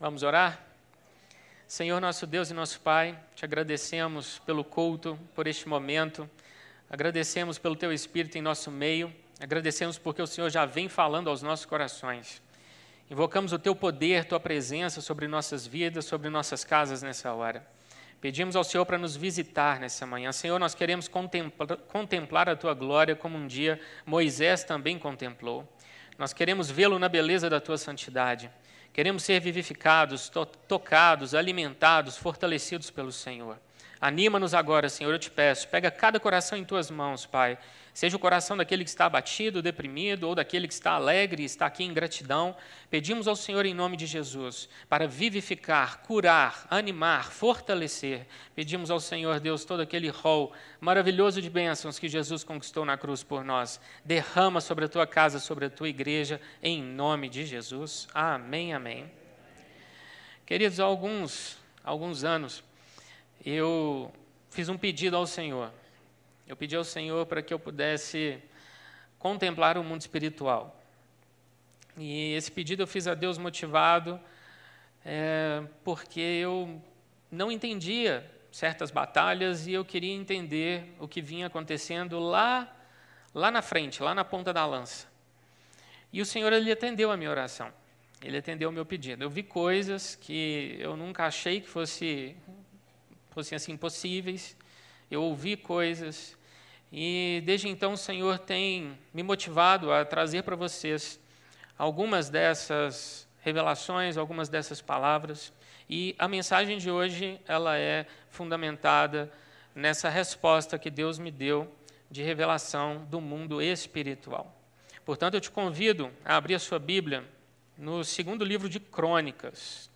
Vamos orar? Senhor nosso Deus e nosso Pai, te agradecemos pelo culto, por este momento, agradecemos pelo teu Espírito em nosso meio, agradecemos porque o Senhor já vem falando aos nossos corações. Invocamos o teu poder, tua presença sobre nossas vidas, sobre nossas casas nessa hora. Pedimos ao Senhor para nos visitar nessa manhã. Senhor, nós queremos contemplar, a tua glória como um dia Moisés também contemplou. Nós queremos vê-lo na beleza da tua santidade. Queremos ser vivificados, to tocados, alimentados, fortalecidos pelo Senhor. Anima-nos agora, Senhor, eu te peço. Pega cada coração em tuas mãos, Pai. Seja o coração daquele que está abatido, deprimido, ou daquele que está alegre e está aqui em gratidão. Pedimos ao Senhor, em nome de Jesus, para vivificar, curar, animar, fortalecer. Pedimos ao Senhor, Deus, todo aquele rol maravilhoso de bênçãos que Jesus conquistou na cruz por nós. Derrama sobre a tua casa, sobre a tua igreja, em nome de Jesus. Amém, amém. Queridos, há alguns, alguns anos, eu fiz um pedido ao Senhor. Eu pedi ao Senhor para que eu pudesse contemplar o mundo espiritual. E esse pedido eu fiz a Deus motivado é, porque eu não entendia certas batalhas e eu queria entender o que vinha acontecendo lá, lá na frente, lá na ponta da lança. E o Senhor ele atendeu a minha oração. Ele atendeu o meu pedido. Eu vi coisas que eu nunca achei que fosse fossem assim possíveis. Eu ouvi coisas e desde então o Senhor tem me motivado a trazer para vocês algumas dessas revelações, algumas dessas palavras. E a mensagem de hoje ela é fundamentada nessa resposta que Deus me deu de revelação do mundo espiritual. Portanto, eu te convido a abrir a sua Bíblia no segundo livro de Crônicas.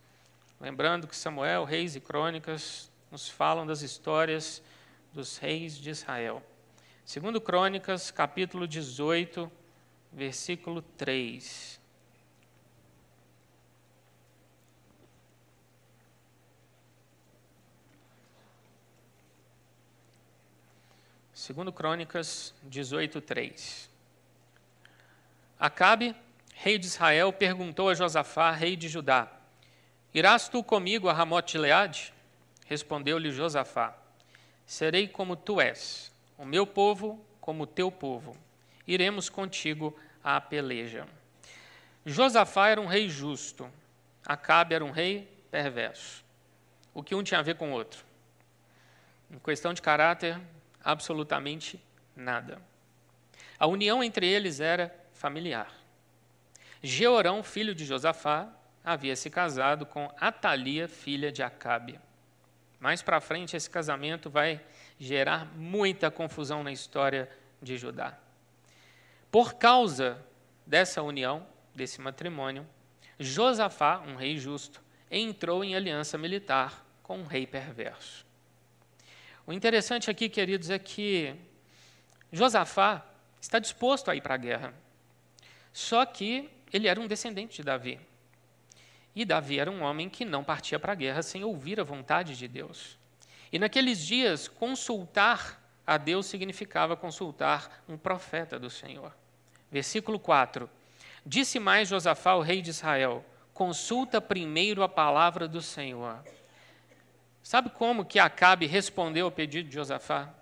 Lembrando que Samuel, Reis e Crônicas nos falam das histórias dos reis de Israel. Segundo Crônicas, capítulo 18, versículo 3. Segundo Crônicas 18, 3. Acabe, rei de Israel, perguntou a Josafá, rei de Judá: Irás tu comigo a Ramote de Leade? Respondeu-lhe Josafá: Serei como tu és, o meu povo como o teu povo. Iremos contigo à peleja. Josafá era um rei justo, Acabe era um rei perverso. O que um tinha a ver com o outro? Em questão de caráter, absolutamente nada. A união entre eles era familiar. Jeorão, filho de Josafá, havia se casado com Atalia, filha de Acabe. Mais para frente, esse casamento vai gerar muita confusão na história de Judá. Por causa dessa união, desse matrimônio, Josafá, um rei justo, entrou em aliança militar com um rei perverso. O interessante aqui, queridos, é que Josafá está disposto a ir para a guerra. Só que ele era um descendente de Davi. E Davi era um homem que não partia para a guerra sem ouvir a vontade de Deus. E naqueles dias, consultar a Deus significava consultar um profeta do Senhor. Versículo 4: Disse mais Josafá, ao rei de Israel: Consulta primeiro a palavra do Senhor. Sabe como que Acabe respondeu ao pedido de Josafá?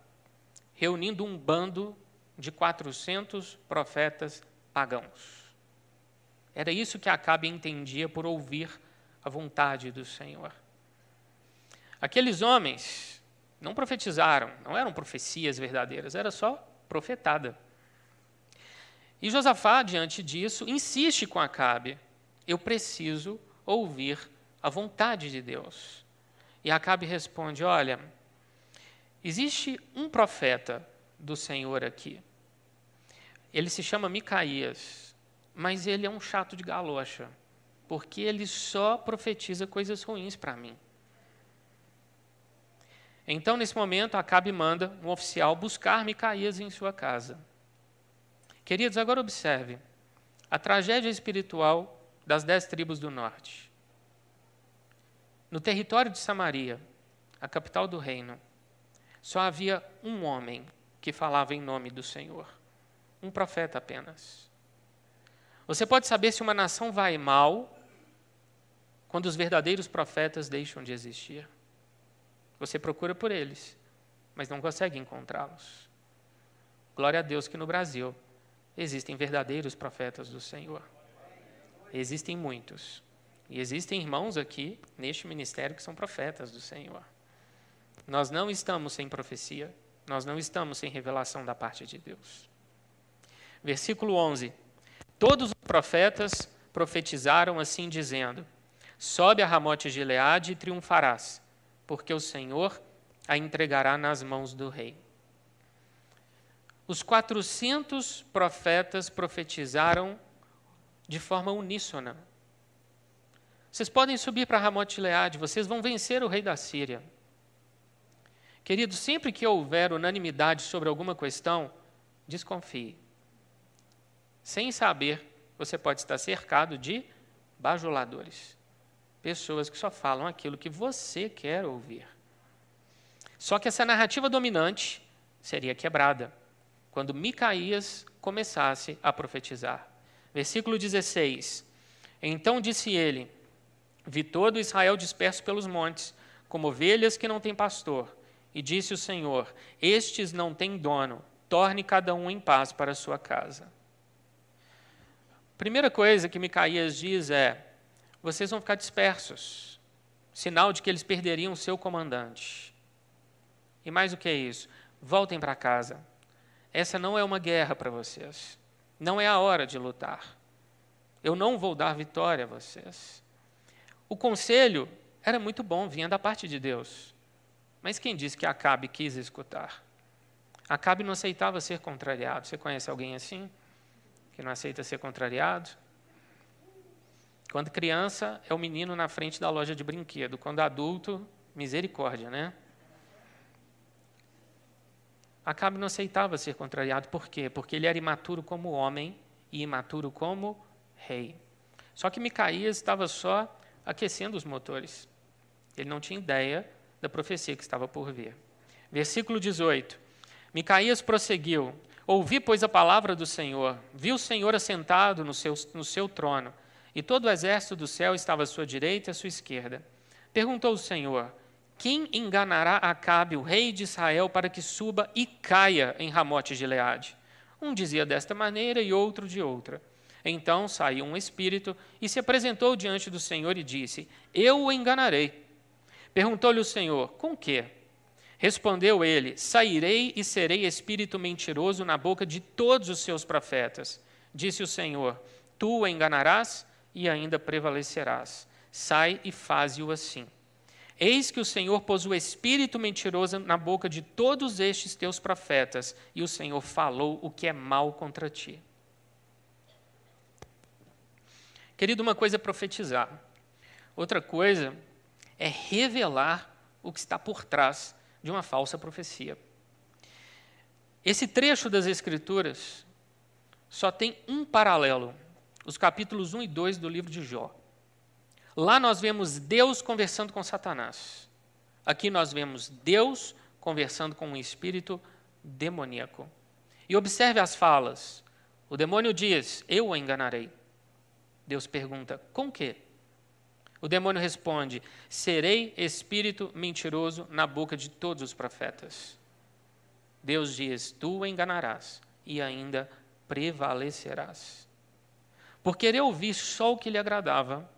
Reunindo um bando de 400 profetas pagãos. Era isso que Acabe entendia por ouvir a vontade do Senhor. Aqueles homens não profetizaram, não eram profecias verdadeiras, era só profetada. E Josafá, diante disso, insiste com Acabe: eu preciso ouvir a vontade de Deus. E Acabe responde: olha, existe um profeta do Senhor aqui. Ele se chama Micaías mas ele é um chato de galocha, porque ele só profetiza coisas ruins para mim. Então, nesse momento, Acabe manda um oficial buscar Micaías em sua casa. Queridos, agora observe a tragédia espiritual das dez tribos do norte. No território de Samaria, a capital do reino, só havia um homem que falava em nome do Senhor, um profeta apenas. Você pode saber se uma nação vai mal quando os verdadeiros profetas deixam de existir. Você procura por eles, mas não consegue encontrá-los. Glória a Deus que no Brasil existem verdadeiros profetas do Senhor. Existem muitos. E existem irmãos aqui, neste ministério, que são profetas do Senhor. Nós não estamos sem profecia, nós não estamos sem revelação da parte de Deus. Versículo 11: Todos os profetas profetizaram assim, dizendo: Sobe a Ramote de Gileade e triunfarás, porque o Senhor a entregará nas mãos do rei. Os 400 profetas profetizaram de forma uníssona. Vocês podem subir para Ramote Gileade, vocês vão vencer o rei da Síria. Querido, sempre que houver unanimidade sobre alguma questão, desconfie. Sem saber, você pode estar cercado de bajuladores pessoas que só falam aquilo que você quer ouvir. Só que essa narrativa dominante seria quebrada quando Micaías começasse a profetizar. Versículo 16: Então disse ele: Vi todo Israel disperso pelos montes, como ovelhas que não têm pastor. E disse o Senhor: Estes não têm dono, torne cada um em paz para a sua casa. Primeira coisa que Micaías diz é: vocês vão ficar dispersos sinal de que eles perderiam o seu comandante. E mais do que isso, voltem para casa. Essa não é uma guerra para vocês. Não é a hora de lutar. Eu não vou dar vitória a vocês. O conselho era muito bom, vinha da parte de Deus. Mas quem disse que Acabe quis escutar? Acabe não aceitava ser contrariado. Você conhece alguém assim? Que não aceita ser contrariado? Quando criança, é o menino na frente da loja de brinquedo. Quando adulto, misericórdia, né? Acabe não aceitava ser contrariado. Por quê? Porque ele era imaturo como homem e imaturo como rei. Só que Micaías estava só aquecendo os motores. Ele não tinha ideia da profecia que estava por vir. Versículo 18. Micaías prosseguiu: Ouvi, pois, a palavra do Senhor. Vi o Senhor assentado no seu, no seu trono e todo o exército do céu estava à sua direita e à sua esquerda. Perguntou o Senhor: Quem enganará Acabe, o rei de Israel, para que suba e caia em Ramote de Leade? Um dizia desta maneira e outro de outra. Então saiu um espírito e se apresentou diante do Senhor e disse: Eu o enganarei. Perguntou-lhe o Senhor: Com que? Respondeu ele: Sairei e serei espírito mentiroso na boca de todos os seus profetas. Disse o Senhor: Tu o enganarás e ainda prevalecerás. Sai e faze-o assim. Eis que o Senhor pôs o espírito mentiroso na boca de todos estes teus profetas, e o Senhor falou o que é mal contra ti. Querido, uma coisa é profetizar, outra coisa é revelar o que está por trás de uma falsa profecia. Esse trecho das Escrituras só tem um paralelo os capítulos 1 e 2 do livro de Jó. Lá nós vemos Deus conversando com Satanás. Aqui nós vemos Deus conversando com um espírito demoníaco. E observe as falas. O demônio diz: Eu o enganarei. Deus pergunta: Com que? O demônio responde: Serei espírito mentiroso na boca de todos os profetas. Deus diz: Tu o enganarás e ainda prevalecerás. Por querer ouvir só o que lhe agradava,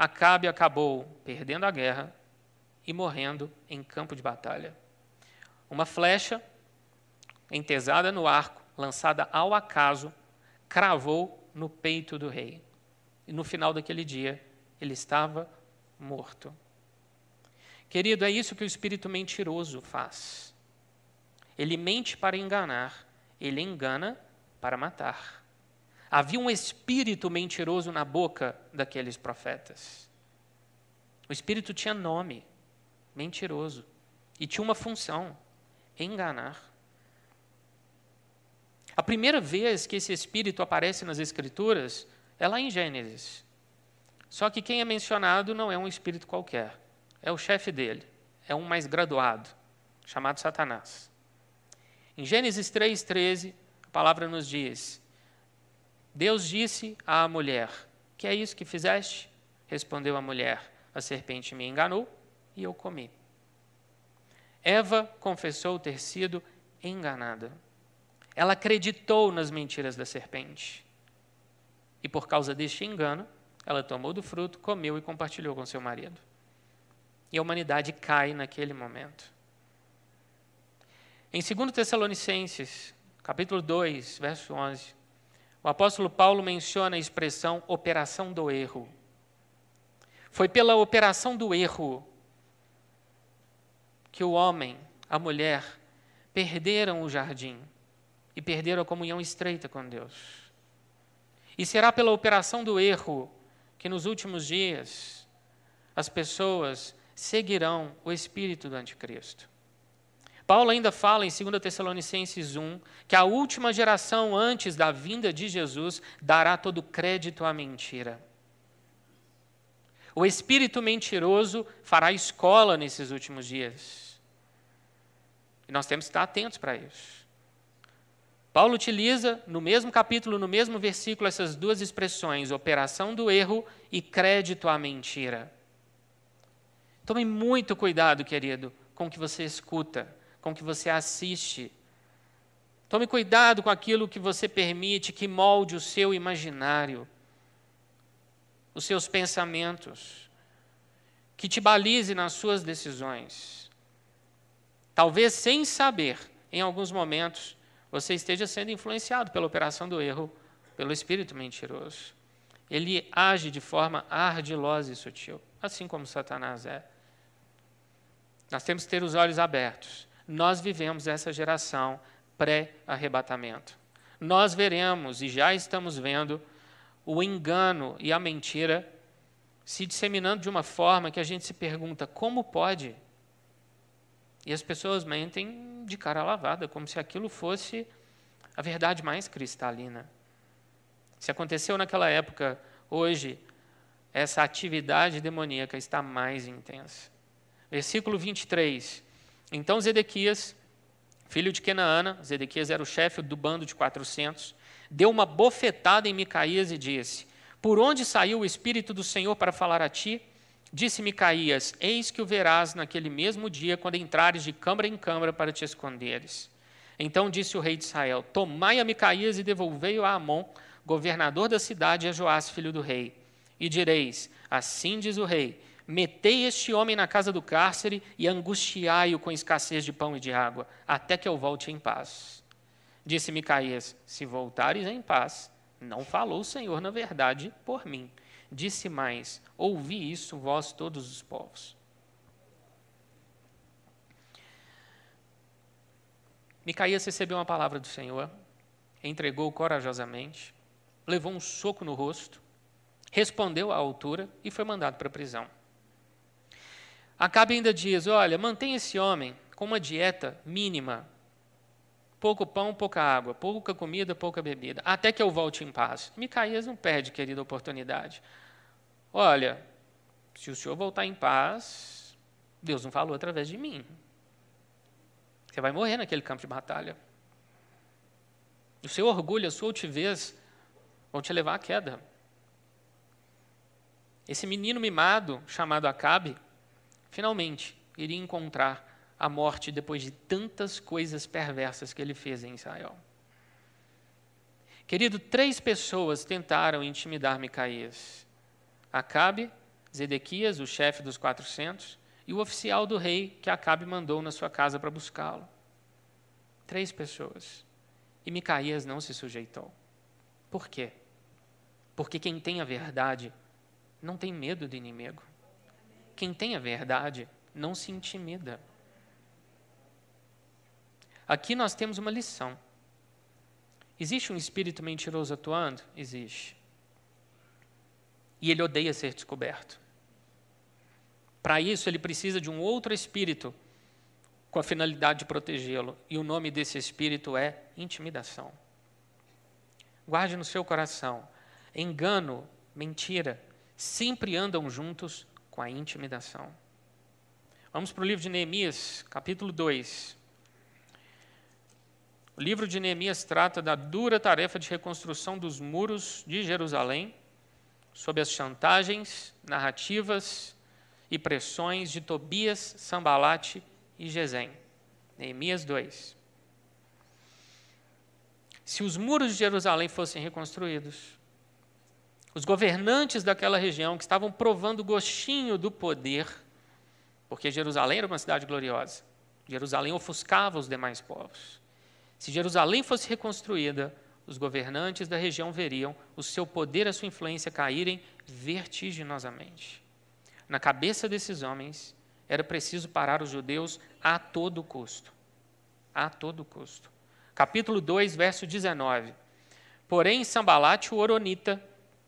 Acabe acabou perdendo a guerra e morrendo em campo de batalha. Uma flecha entesada no arco, lançada ao acaso, cravou no peito do rei. E no final daquele dia, ele estava morto. Querido, é isso que o espírito mentiroso faz. Ele mente para enganar, ele engana para matar. Havia um espírito mentiroso na boca daqueles profetas. O espírito tinha nome, mentiroso, e tinha uma função: enganar. A primeira vez que esse espírito aparece nas Escrituras é lá em Gênesis. Só que quem é mencionado não é um espírito qualquer, é o chefe dele, é um mais graduado, chamado Satanás. Em Gênesis 3,13, a palavra nos diz: Deus disse à mulher: Que é isso que fizeste? Respondeu a mulher: A serpente me enganou e eu comi. Eva confessou ter sido enganada. Ela acreditou nas mentiras da serpente. E por causa deste engano, ela tomou do fruto, comeu e compartilhou com seu marido. E a humanidade cai naquele momento. Em 2 Tessalonicenses, capítulo 2, verso 11, o apóstolo Paulo menciona a expressão operação do erro. Foi pela operação do erro que o homem, a mulher, perderam o jardim e perderam a comunhão estreita com Deus. E será pela operação do erro que nos últimos dias as pessoas seguirão o espírito do anticristo. Paulo ainda fala em 2 Tessalonicenses 1 que a última geração antes da vinda de Jesus dará todo crédito à mentira. O espírito mentiroso fará escola nesses últimos dias. E nós temos que estar atentos para isso. Paulo utiliza no mesmo capítulo, no mesmo versículo, essas duas expressões, operação do erro e crédito à mentira. Tome muito cuidado, querido, com o que você escuta, com que você assiste. Tome cuidado com aquilo que você permite que molde o seu imaginário, os seus pensamentos, que te balize nas suas decisões. Talvez sem saber, em alguns momentos, você esteja sendo influenciado pela operação do erro, pelo espírito mentiroso. Ele age de forma ardilosa e sutil, assim como Satanás é. Nós temos que ter os olhos abertos. Nós vivemos essa geração pré-arrebatamento. Nós veremos e já estamos vendo o engano e a mentira se disseminando de uma forma que a gente se pergunta: como pode? E as pessoas mentem de cara lavada, como se aquilo fosse a verdade mais cristalina. Se aconteceu naquela época, hoje, essa atividade demoníaca está mais intensa. Versículo 23. Então Zedequias, filho de Kenaana, Zedequias era o chefe do bando de 400, deu uma bofetada em Micaías e disse: Por onde saiu o Espírito do Senhor para falar a ti? Disse Micaías: Eis que o verás naquele mesmo dia, quando entrares de câmara em câmara para te esconderes. Então disse o rei de Israel: Tomai a Micaías e devolvei-o a Amon, governador da cidade, e a Joás, filho do rei. E direis: Assim diz o rei: Metei este homem na casa do cárcere e angustiai-o com escassez de pão e de água, até que eu volte em paz. Disse Micaías: Se voltares em paz, não falou o Senhor na verdade por mim Disse mais: Ouvi isso, vós todos os povos. Micaías recebeu uma palavra do Senhor, entregou corajosamente, levou um soco no rosto, respondeu à altura e foi mandado para a prisão. Acabe ainda diz: Olha, mantenha esse homem com uma dieta mínima. Pouco pão, pouca água, pouca comida, pouca bebida, até que eu volte em paz. Micaías não perde, querida, oportunidade. Olha, se o senhor voltar em paz, Deus não falou através de mim. Você vai morrer naquele campo de batalha. O seu orgulho, a sua altivez vão te levar à queda. Esse menino mimado, chamado Acabe, finalmente iria encontrar a morte depois de tantas coisas perversas que ele fez em Israel. Querido, três pessoas tentaram intimidar Micaías. Acabe, Zedequias, o chefe dos 400, e o oficial do rei que Acabe mandou na sua casa para buscá-lo. Três pessoas. E Micaías não se sujeitou. Por quê? Porque quem tem a verdade não tem medo do inimigo. Quem tem a verdade não se intimida. Aqui nós temos uma lição. Existe um espírito mentiroso atuando? Existe. E ele odeia ser descoberto. Para isso, ele precisa de um outro espírito com a finalidade de protegê-lo. E o nome desse espírito é intimidação. Guarde no seu coração: engano, mentira, sempre andam juntos com a intimidação. Vamos para o livro de Neemias, capítulo 2. O livro de Neemias trata da dura tarefa de reconstrução dos muros de Jerusalém sob as chantagens, narrativas e pressões de Tobias, Sambalate e Gesem. Neemias 2. Se os muros de Jerusalém fossem reconstruídos, os governantes daquela região que estavam provando o gostinho do poder, porque Jerusalém era uma cidade gloriosa, Jerusalém ofuscava os demais povos. Se Jerusalém fosse reconstruída, os governantes da região veriam o seu poder, a sua influência caírem vertiginosamente. Na cabeça desses homens, era preciso parar os judeus a todo custo. A todo custo. Capítulo 2, verso 19. Porém, Sambalate, o Oronita,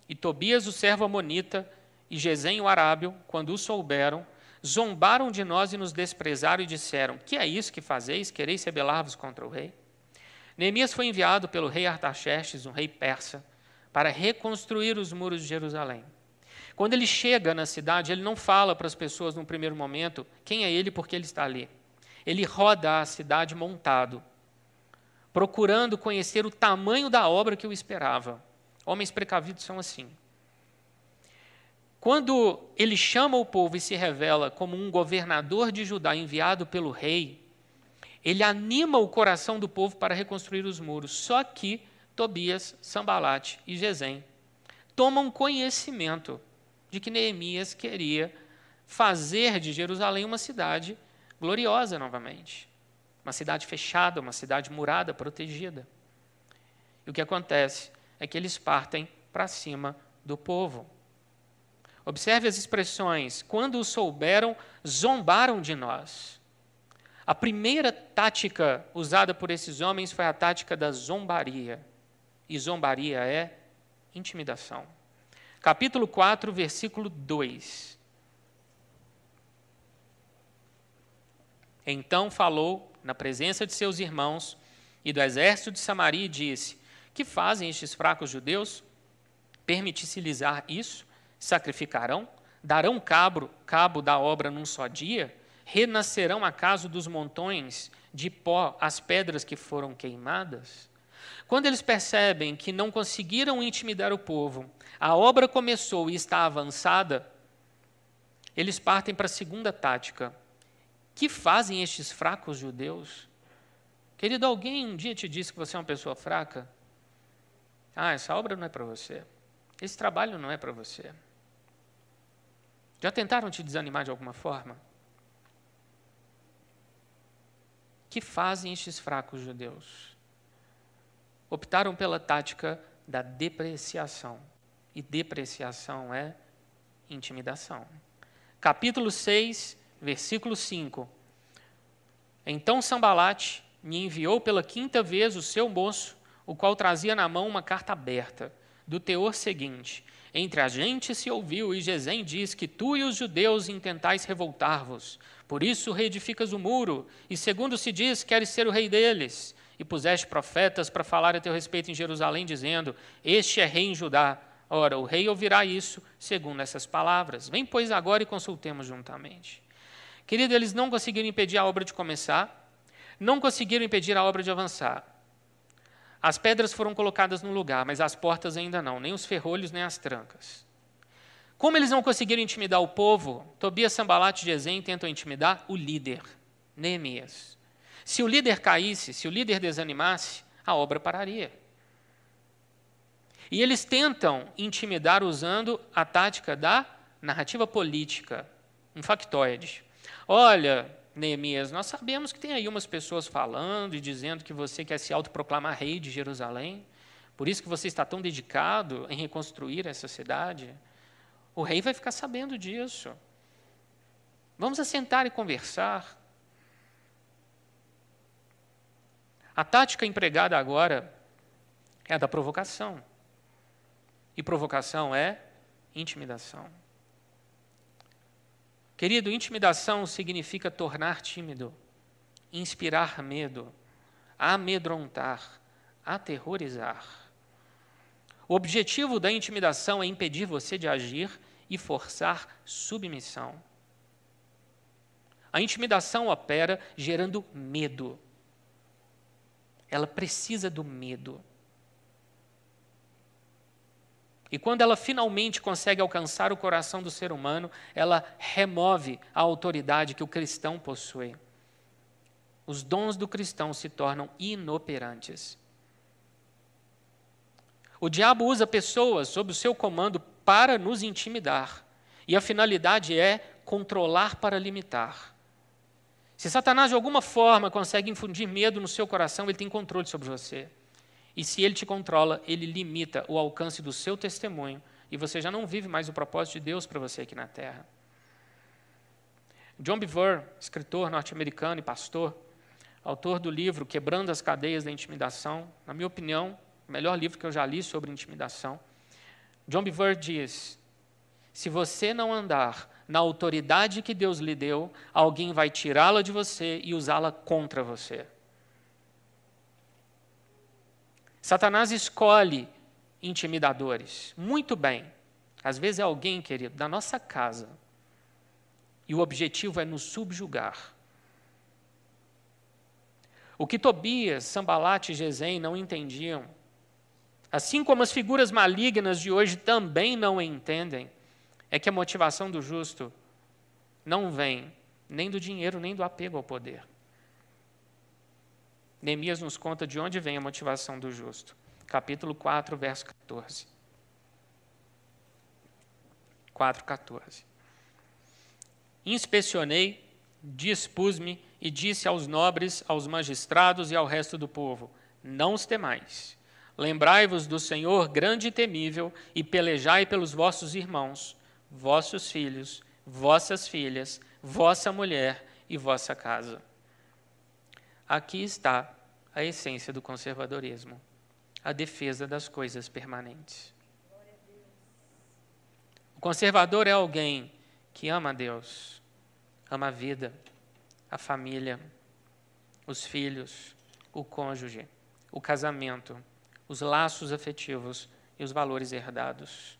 e Tobias, o servo Amonita, e Gesem, o Arábio, quando o souberam, zombaram de nós e nos desprezaram e disseram: Que é isso que fazeis? Quereis rebelar-vos contra o rei? Neemias foi enviado pelo rei Artaxerxes, um rei persa, para reconstruir os muros de Jerusalém. Quando ele chega na cidade, ele não fala para as pessoas no primeiro momento quem é ele porque ele está ali. Ele roda a cidade montado, procurando conhecer o tamanho da obra que o esperava. Homens precavidos são assim. Quando ele chama o povo e se revela como um governador de Judá enviado pelo rei, ele anima o coração do povo para reconstruir os muros. Só que Tobias, Sambalate e Gesem tomam conhecimento de que Neemias queria fazer de Jerusalém uma cidade gloriosa novamente. Uma cidade fechada, uma cidade murada, protegida. E o que acontece é que eles partem para cima do povo. Observe as expressões. Quando o souberam, zombaram de nós. A primeira tática usada por esses homens foi a tática da zombaria. E zombaria é intimidação. Capítulo 4, versículo 2. Então falou na presença de seus irmãos e do exército de Samaria e disse: Que fazem estes fracos judeus? Permitisse-lhes isso? sacrificarão? Darão cabo, cabo da obra num só dia? Renascerão acaso dos montões de pó as pedras que foram queimadas? Quando eles percebem que não conseguiram intimidar o povo, a obra começou e está avançada, eles partem para a segunda tática. Que fazem estes fracos judeus? Querido, alguém um dia te disse que você é uma pessoa fraca? Ah, essa obra não é para você. Esse trabalho não é para você. Já tentaram te desanimar de alguma forma? Que fazem estes fracos judeus? Optaram pela tática da depreciação. E depreciação é intimidação. Capítulo 6, versículo 5. Então Sambalate me enviou pela quinta vez o seu moço, o qual trazia na mão uma carta aberta, do teor seguinte: entre a gente se ouviu, e Gesem diz que tu e os judeus intentais revoltar-vos. Por isso reedificas o muro, e segundo se diz, queres ser o rei deles. E puseste profetas para falar a teu respeito em Jerusalém, dizendo: Este é rei em Judá. Ora, o rei ouvirá isso, segundo essas palavras. Vem, pois, agora e consultemos juntamente. Querido, eles não conseguiram impedir a obra de começar, não conseguiram impedir a obra de avançar. As pedras foram colocadas no lugar, mas as portas ainda não, nem os ferrolhos, nem as trancas. Como eles não conseguiram intimidar o povo, Tobias, Sambalat e Gesem tentam intimidar o líder, Neemias. Se o líder caísse, se o líder desanimasse, a obra pararia. E eles tentam intimidar usando a tática da narrativa política, um factoide. Olha, Neemias, nós sabemos que tem aí umas pessoas falando e dizendo que você quer se autoproclamar rei de Jerusalém, por isso que você está tão dedicado em reconstruir essa cidade. O rei vai ficar sabendo disso. Vamos assentar e conversar. A tática empregada agora é a da provocação. E provocação é intimidação. Querido, intimidação significa tornar tímido, inspirar medo, amedrontar, aterrorizar. O objetivo da intimidação é impedir você de agir e forçar submissão. A intimidação opera gerando medo. Ela precisa do medo. E quando ela finalmente consegue alcançar o coração do ser humano, ela remove a autoridade que o cristão possui. Os dons do cristão se tornam inoperantes. O diabo usa pessoas sob o seu comando para nos intimidar. E a finalidade é controlar para limitar. Se Satanás de alguma forma consegue infundir medo no seu coração, ele tem controle sobre você. E se ele te controla, ele limita o alcance do seu testemunho e você já não vive mais o propósito de Deus para você aqui na terra. John Bevere, escritor norte-americano e pastor, autor do livro Quebrando as Cadeias da Intimidação, na minha opinião, o melhor livro que eu já li sobre intimidação. John Bevere diz: se você não andar na autoridade que Deus lhe deu, alguém vai tirá-la de você e usá-la contra você. Satanás escolhe intimidadores. Muito bem. Às vezes é alguém, querido, da nossa casa. E o objetivo é nos subjugar. O que Tobias, Sambalat e Gesem não entendiam, assim como as figuras malignas de hoje também não entendem, é que a motivação do justo não vem nem do dinheiro, nem do apego ao poder. Neemias nos conta de onde vem a motivação do justo. Capítulo 4, verso 14. 4, 14. Inspecionei, dispus-me e disse aos nobres, aos magistrados e ao resto do povo: Não os temais. Lembrai-vos do Senhor grande e temível, e pelejai pelos vossos irmãos, vossos filhos, vossas filhas, vossa mulher e vossa casa. Aqui está a essência do conservadorismo: a defesa das coisas permanentes. O conservador é alguém que ama a Deus, ama a vida, a família, os filhos, o cônjuge, o casamento, os laços afetivos e os valores herdados.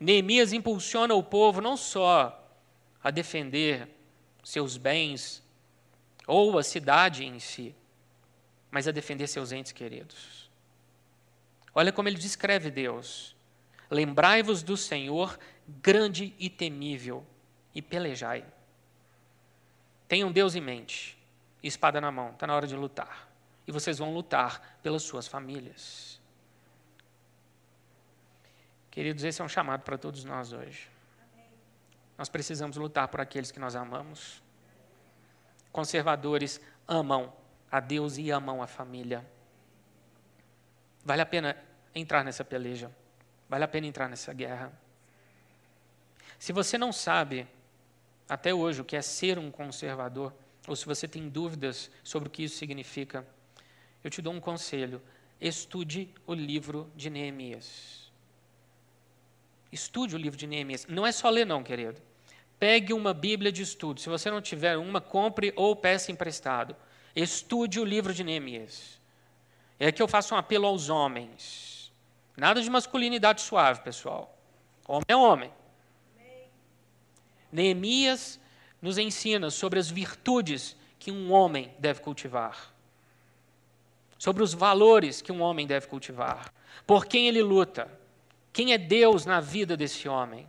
Neemias impulsiona o povo não só a defender seus bens, ou a cidade em si, mas a defender seus entes queridos. Olha como ele descreve Deus. Lembrai-vos do Senhor grande e temível e pelejai. Tenham Deus em mente, espada na mão, está na hora de lutar. E vocês vão lutar pelas suas famílias. Queridos, esse é um chamado para todos nós hoje. Nós precisamos lutar por aqueles que nós amamos conservadores amam a Deus e amam a família. Vale a pena entrar nessa peleja. Vale a pena entrar nessa guerra. Se você não sabe até hoje o que é ser um conservador, ou se você tem dúvidas sobre o que isso significa, eu te dou um conselho: estude o livro de Neemias. Estude o livro de Neemias. Não é só ler, não, querido. Pegue uma Bíblia de estudo. Se você não tiver uma, compre ou peça emprestado. Estude o livro de Neemias. É que eu faço um apelo aos homens. Nada de masculinidade suave, pessoal. Homem é homem. Neemias nos ensina sobre as virtudes que um homem deve cultivar. Sobre os valores que um homem deve cultivar. Por quem ele luta. Quem é Deus na vida desse homem.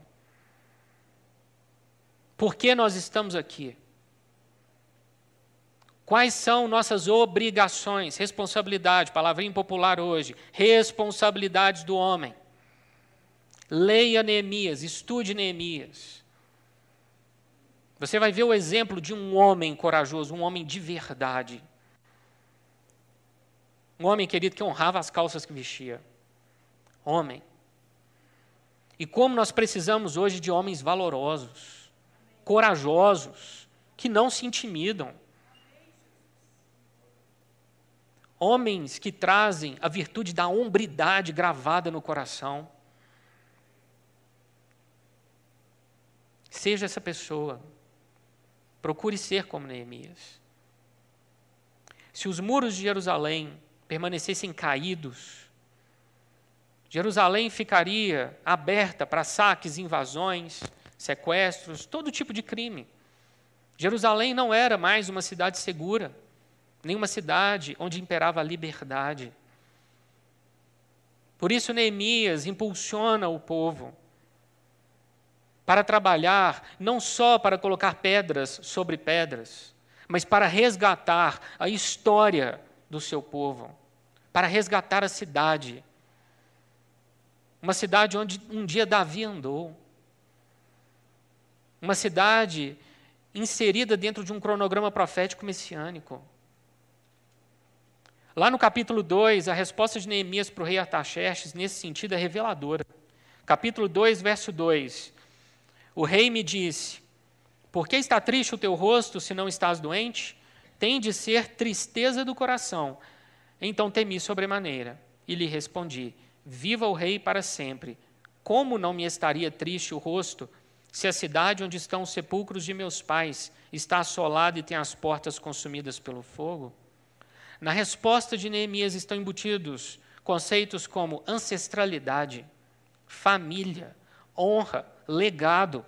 Por que nós estamos aqui? Quais são nossas obrigações, responsabilidade, palavrinha popular hoje, responsabilidades do homem? Leia Neemias, estude Neemias. Você vai ver o exemplo de um homem corajoso, um homem de verdade. Um homem, querido, que honrava as calças que vestia. Homem. E como nós precisamos hoje de homens valorosos corajosos, que não se intimidam. Homens que trazem a virtude da hombridade gravada no coração. Seja essa pessoa. Procure ser como Neemias. Se os muros de Jerusalém permanecessem caídos, Jerusalém ficaria aberta para saques e invasões, sequestros, todo tipo de crime. Jerusalém não era mais uma cidade segura, nem uma cidade onde imperava a liberdade. Por isso, Neemias impulsiona o povo para trabalhar não só para colocar pedras sobre pedras, mas para resgatar a história do seu povo, para resgatar a cidade. Uma cidade onde um dia Davi andou. Uma cidade inserida dentro de um cronograma profético messiânico. Lá no capítulo 2, a resposta de Neemias para o rei Artaxerxes, nesse sentido, é reveladora. Capítulo 2, verso 2. O rei me disse: Por que está triste o teu rosto se não estás doente? Tem de ser tristeza do coração. Então temi sobremaneira e lhe respondi: Viva o rei para sempre. Como não me estaria triste o rosto se a cidade onde estão os sepulcros de meus pais está assolada e tem as portas consumidas pelo fogo? Na resposta de Neemias estão embutidos conceitos como ancestralidade, família, honra, legado.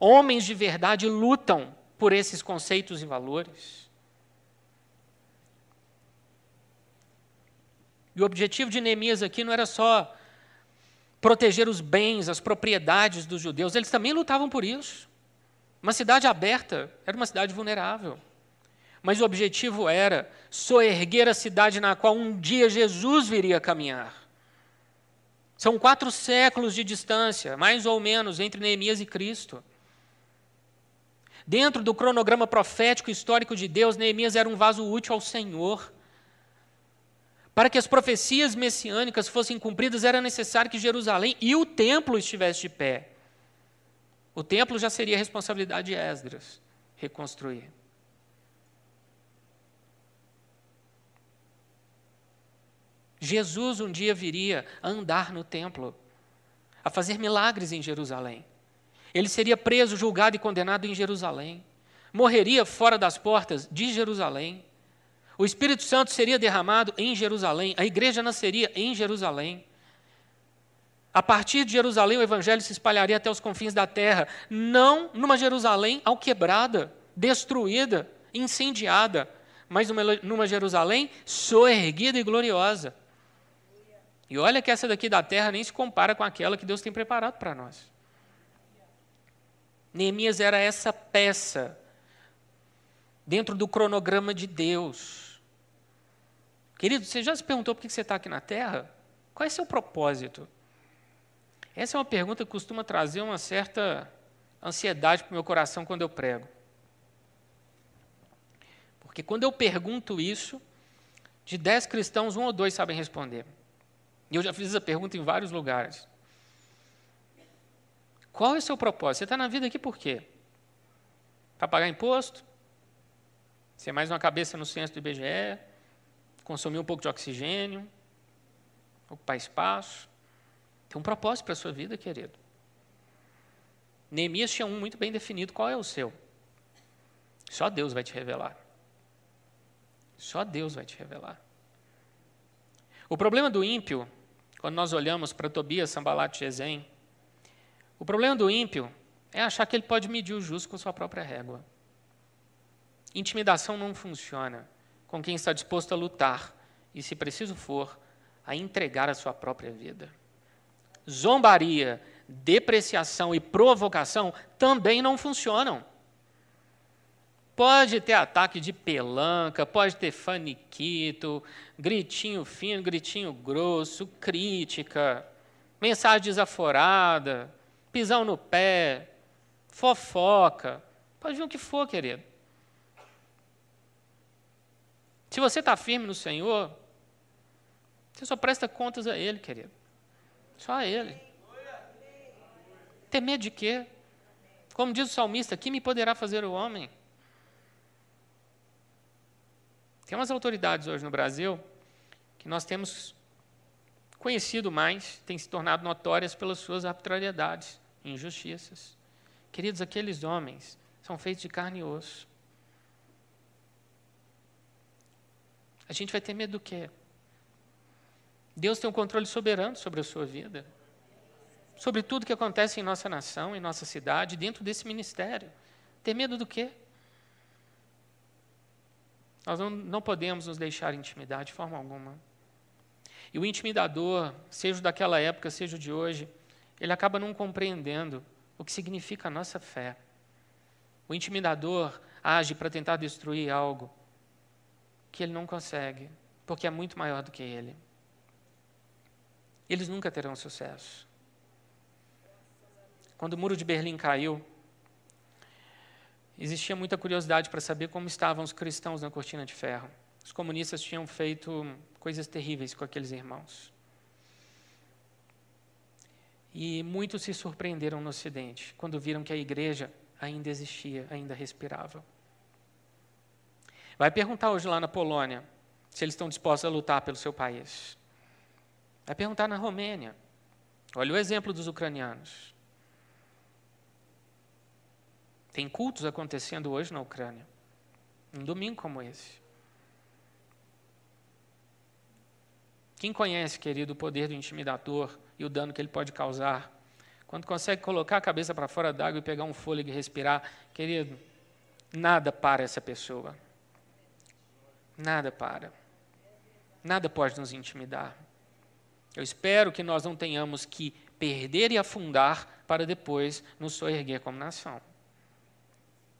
Homens de verdade lutam por esses conceitos e valores. E o objetivo de Neemias aqui não era só proteger os bens, as propriedades dos judeus, eles também lutavam por isso. Uma cidade aberta era uma cidade vulnerável mas o objetivo era soerguer a cidade na qual um dia Jesus viria caminhar. São quatro séculos de distância, mais ou menos, entre Neemias e Cristo. Dentro do cronograma profético histórico de Deus, Neemias era um vaso útil ao Senhor. Para que as profecias messiânicas fossem cumpridas, era necessário que Jerusalém e o templo estivessem de pé. O templo já seria responsabilidade de Esdras reconstruir. Jesus um dia viria a andar no templo, a fazer milagres em Jerusalém. Ele seria preso, julgado e condenado em Jerusalém. Morreria fora das portas de Jerusalém. O Espírito Santo seria derramado em Jerusalém. A igreja nasceria em Jerusalém. A partir de Jerusalém, o evangelho se espalharia até os confins da terra, não numa Jerusalém alquebrada, destruída, incendiada, mas numa, Jerusalém soerguida e gloriosa. E olha que essa daqui da terra nem se compara com aquela que Deus tem preparado para nós. Neemias era essa peça dentro do cronograma de Deus. Querido, você já se perguntou por que você está aqui na terra? Qual é seu propósito? Essa é uma pergunta que costuma trazer uma certa ansiedade para o meu coração quando eu prego. Porque quando eu pergunto isso, de dez cristãos, um ou dois sabem responder. E eu já fiz essa pergunta em vários lugares. Qual é o seu propósito? Você está na vida aqui por quê? Para pagar imposto? Ser mais uma cabeça no censo do IBGE? Consumir um pouco de oxigênio? Ocupar espaço? Tem um propósito para a sua vida, querido. Neemias tinha um muito bem definido. Qual é o seu? Só Deus vai te revelar. Só Deus vai te revelar. O problema do ímpio, quando nós olhamos para Tobias, Sambalat e Gesem, o problema do ímpio é achar que ele pode medir o justo com sua própria régua. Intimidação não funciona com quem está disposto a lutar e, se preciso for, a entregar a sua própria vida. Zombaria, depreciação e provocação também não funcionam. Pode ter ataque de pelanca, pode ter faniquito, gritinho fino, gritinho grosso, crítica, mensagem desaforada, pisão no pé, fofoca. Pode vir o que for, querido. Se você está firme no Senhor, você só presta contas a Ele, querido. Só a Ele. Ter medo de quê? Como diz o salmista, que me poderá fazer o homem? Tem umas autoridades hoje no Brasil que nós temos conhecido mais, têm se tornado notórias pelas suas arbitrariedades injustiças. Queridos, aqueles homens são feitos de carne e osso. A gente vai ter medo do quê? Deus tem um controle soberano sobre a sua vida, sobre tudo que acontece em nossa nação, em nossa cidade, dentro desse ministério. Ter medo do quê? Nós não, não podemos nos deixar intimidar de forma alguma. E o intimidador, seja daquela época, seja de hoje, ele acaba não compreendendo o que significa a nossa fé. O intimidador age para tentar destruir algo que ele não consegue, porque é muito maior do que ele. Eles nunca terão sucesso. Quando o muro de Berlim caiu, existia muita curiosidade para saber como estavam os cristãos na cortina de ferro. Os comunistas tinham feito coisas terríveis com aqueles irmãos. E muitos se surpreenderam no Ocidente quando viram que a igreja ainda existia, ainda respirava. Vai perguntar hoje lá na Polônia se eles estão dispostos a lutar pelo seu país. Vai perguntar na Romênia. Olha o exemplo dos ucranianos. Tem cultos acontecendo hoje na Ucrânia. Um domingo como esse. Quem conhece, querido, o poder do intimidador e o dano que ele pode causar? Quando consegue colocar a cabeça para fora d'água e pegar um fôlego e respirar, querido, nada para essa pessoa. Nada para. Nada pode nos intimidar. Eu espero que nós não tenhamos que perder e afundar para depois nos soerguer como nação.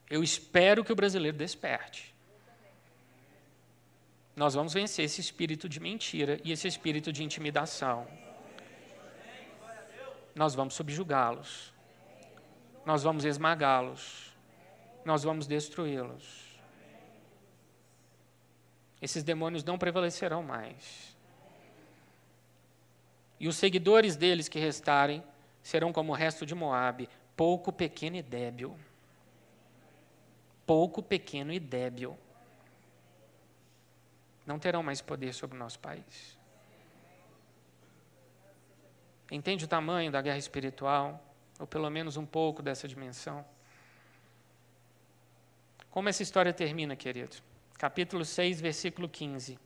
Eu espero que o brasileiro desperte. Nós vamos vencer esse espírito de mentira e esse espírito de intimidação. Nós vamos subjugá-los. Nós vamos esmagá-los. Nós vamos destruí-los. Esses demônios não prevalecerão mais. E os seguidores deles que restarem serão como o resto de Moabe, pouco pequeno e débil. Pouco pequeno e débil. Não terão mais poder sobre o nosso país. Entende o tamanho da guerra espiritual? Ou pelo menos um pouco dessa dimensão? Como essa história termina, querido? Capítulo 6, versículo 15.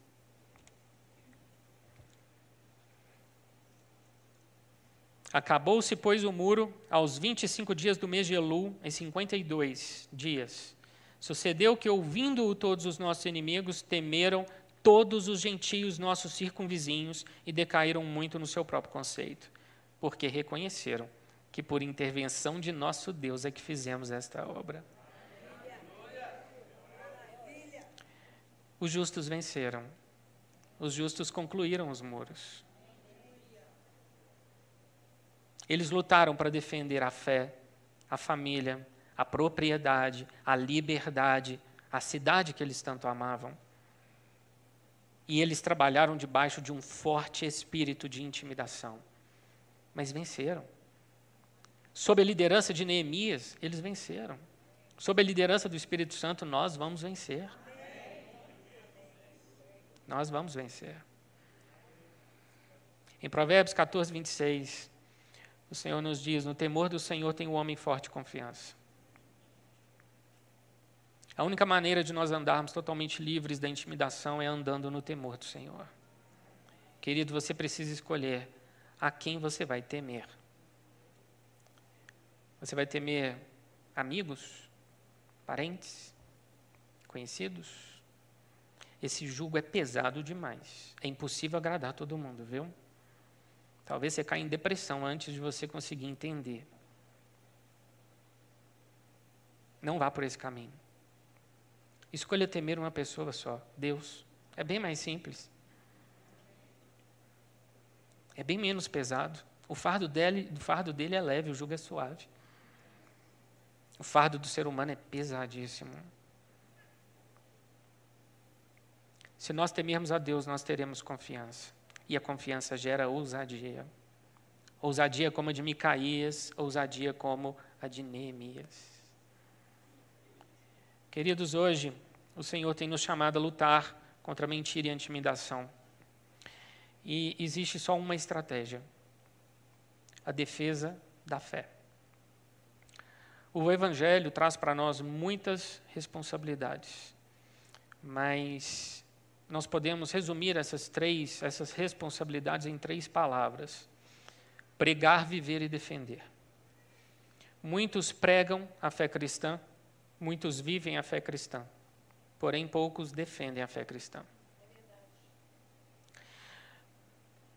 Acabou-se, pois, o muro aos 25 dias do mês de Elul, em 52 dias. Sucedeu que, ouvindo-o todos os nossos inimigos, temeram todos os gentios nossos circunvizinhos e decaíram muito no seu próprio conceito, porque reconheceram que por intervenção de nosso Deus é que fizemos esta obra. Os justos venceram. Os justos concluíram os muros. Eles lutaram para defender a fé, a família, a propriedade, a liberdade, a cidade que eles tanto amavam. E eles trabalharam debaixo de um forte espírito de intimidação. Mas venceram. Sob a liderança de Neemias, eles venceram. Sob a liderança do Espírito Santo, nós vamos vencer. Nós vamos vencer. Em Provérbios 14, 26, o Senhor nos diz: No temor do Senhor tem o homem forte confiança. A única maneira de nós andarmos totalmente livres da intimidação é andando no temor do Senhor. Querido, você precisa escolher a quem você vai temer. Você vai temer amigos, parentes, conhecidos? Esse jugo é pesado demais. É impossível agradar todo mundo, viu? Talvez você caia em depressão antes de você conseguir entender. Não vá por esse caminho. Escolha temer uma pessoa só, Deus. É bem mais simples. É bem menos pesado. O fardo dele, o fardo dele é leve, o jugo é suave. O fardo do ser humano é pesadíssimo. Se nós temermos a Deus, nós teremos confiança. E a confiança gera ousadia. Ousadia como a de Micaías, ousadia como a de Neemias. Queridos, hoje o Senhor tem nos chamado a lutar contra a mentira e a intimidação. E existe só uma estratégia: a defesa da fé. O Evangelho traz para nós muitas responsabilidades, mas nós podemos resumir essas três, essas responsabilidades em três palavras: pregar, viver e defender. Muitos pregam a fé cristã, muitos vivem a fé cristã, porém poucos defendem a fé cristã.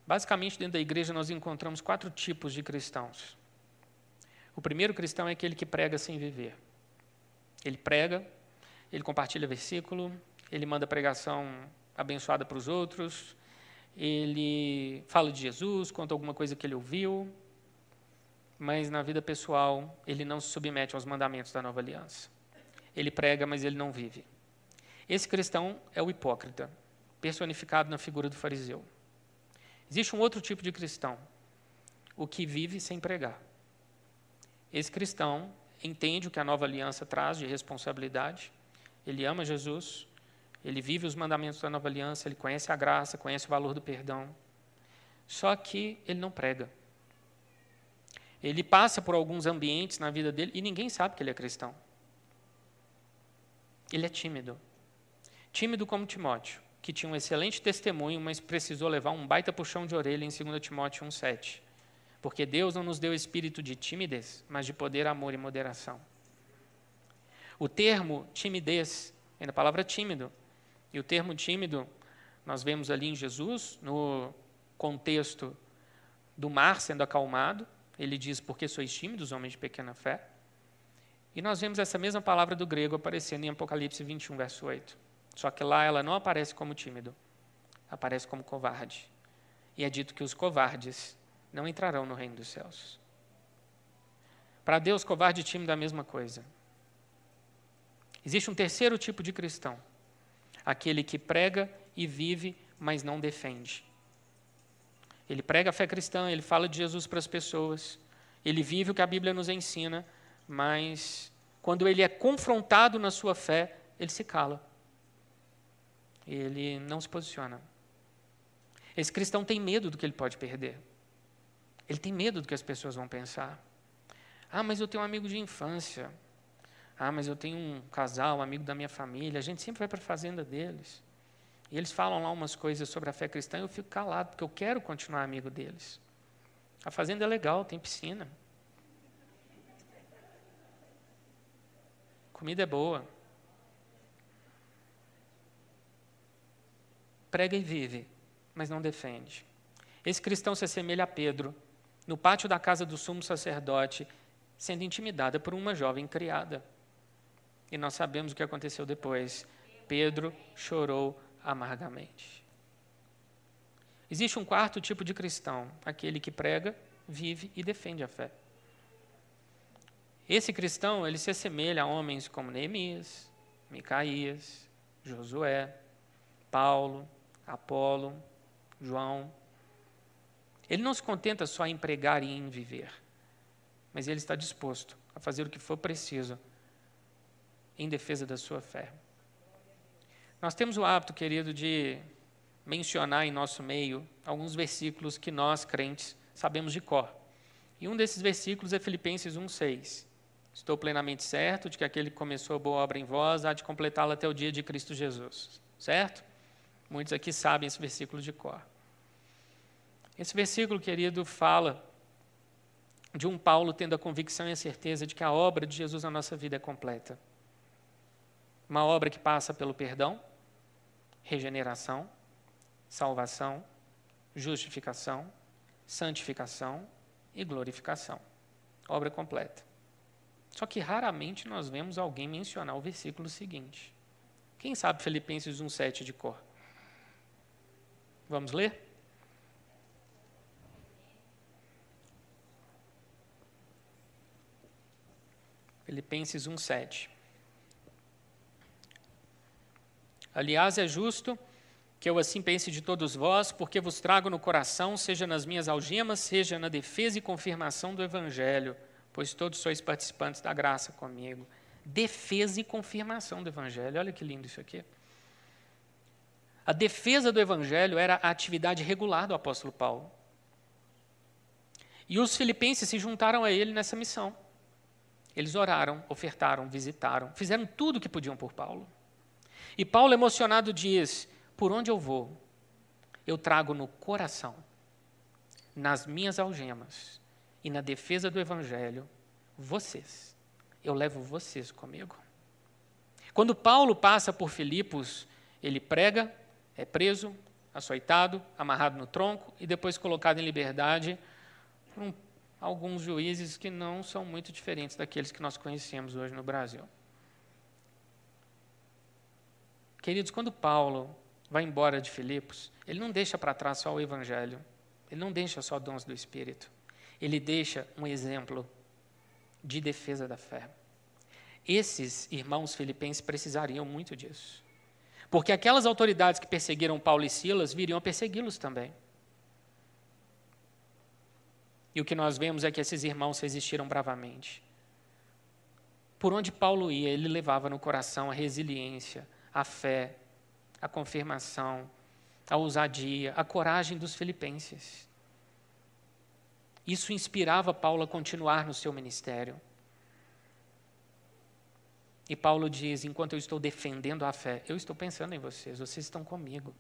Basicamente, dentro da igreja, nós encontramos quatro tipos de cristãos. O primeiro cristão é aquele que prega sem viver. Ele prega, ele compartilha versículo, ele manda pregação abençoada para os outros, ele fala de Jesus, conta alguma coisa que ele ouviu, mas na vida pessoal ele não se submete aos mandamentos da nova aliança. Ele prega, mas ele não vive. Esse cristão é o hipócrita, personificado na figura do fariseu. Existe um outro tipo de cristão, o que vive sem pregar. Esse cristão entende o que a nova aliança traz de responsabilidade, ele ama Jesus, ele vive os mandamentos da nova aliança, ele conhece a graça, conhece o valor do perdão, só que ele não prega. Ele passa por alguns ambientes na vida dele e ninguém sabe que ele é cristão. Ele é tímido. Tímido como Timóteo que tinha um excelente testemunho, mas precisou levar um baita puxão de orelha em 2 Timóteo 1,7. Porque Deus não nos deu espírito de timidez, mas de poder, amor e moderação. O termo timidez é na palavra tímido. E o termo tímido, nós vemos ali em Jesus, no contexto do mar sendo acalmado. Ele diz: Porque sois tímidos, homens de pequena fé. E nós vemos essa mesma palavra do grego aparecendo em Apocalipse 21, verso 8. Só que lá ela não aparece como tímido, aparece como covarde. E é dito que os covardes não entrarão no reino dos céus. Para Deus, covarde e tímido é a mesma coisa. Existe um terceiro tipo de cristão: aquele que prega e vive, mas não defende. Ele prega a fé cristã, ele fala de Jesus para as pessoas, ele vive o que a Bíblia nos ensina, mas quando ele é confrontado na sua fé, ele se cala ele não se posiciona. Esse cristão tem medo do que ele pode perder. Ele tem medo do que as pessoas vão pensar. Ah, mas eu tenho um amigo de infância. Ah, mas eu tenho um casal, um amigo da minha família. A gente sempre vai para a fazenda deles. E eles falam lá umas coisas sobre a fé cristã e eu fico calado, porque eu quero continuar amigo deles. A fazenda é legal, tem piscina. Comida é boa. prega e vive, mas não defende. Esse cristão se assemelha a Pedro, no pátio da casa do sumo sacerdote, sendo intimidada por uma jovem criada. E nós sabemos o que aconteceu depois. Pedro chorou amargamente. Existe um quarto tipo de cristão, aquele que prega, vive e defende a fé. Esse cristão, ele se assemelha a homens como Neemias, Micaías, Josué, Paulo, Apolo, João. Ele não se contenta só em pregar e em viver, mas ele está disposto a fazer o que for preciso em defesa da sua fé. Nós temos o hábito, querido, de mencionar em nosso meio alguns versículos que nós, crentes, sabemos de cor. E um desses versículos é Filipenses 1,6. Estou plenamente certo de que aquele que começou a boa obra em vós há de completá-la até o dia de Cristo Jesus. Certo? Muitos aqui sabem esse versículo de cor. Esse versículo, querido, fala de um Paulo tendo a convicção e a certeza de que a obra de Jesus na nossa vida é completa. Uma obra que passa pelo perdão, regeneração, salvação, justificação, santificação e glorificação. Obra completa. Só que raramente nós vemos alguém mencionar o versículo seguinte. Quem sabe Filipenses 1,7 de cor? Vamos ler? Filipenses 1:7. Aliás, é justo que eu assim pense de todos vós, porque vos trago no coração, seja nas minhas algemas, seja na defesa e confirmação do evangelho, pois todos sois participantes da graça comigo. Defesa e confirmação do evangelho. Olha que lindo isso aqui. A defesa do evangelho era a atividade regular do apóstolo Paulo. E os filipenses se juntaram a ele nessa missão. Eles oraram, ofertaram, visitaram, fizeram tudo o que podiam por Paulo. E Paulo, emocionado, diz: Por onde eu vou, eu trago no coração, nas minhas algemas e na defesa do Evangelho, vocês. Eu levo vocês comigo. Quando Paulo passa por Filipos, ele prega, é preso, açoitado, amarrado no tronco e depois colocado em liberdade por um, alguns juízes que não são muito diferentes daqueles que nós conhecemos hoje no Brasil. Queridos, quando Paulo vai embora de Filipos, ele não deixa para trás só o Evangelho, ele não deixa só dons do Espírito, ele deixa um exemplo de defesa da fé. Esses irmãos filipenses precisariam muito disso. Porque aquelas autoridades que perseguiram Paulo e Silas viriam a persegui-los também. E o que nós vemos é que esses irmãos resistiram bravamente. Por onde Paulo ia, ele levava no coração a resiliência, a fé, a confirmação, a ousadia, a coragem dos filipenses. Isso inspirava Paulo a continuar no seu ministério. E Paulo diz: enquanto eu estou defendendo a fé, eu estou pensando em vocês, vocês estão comigo.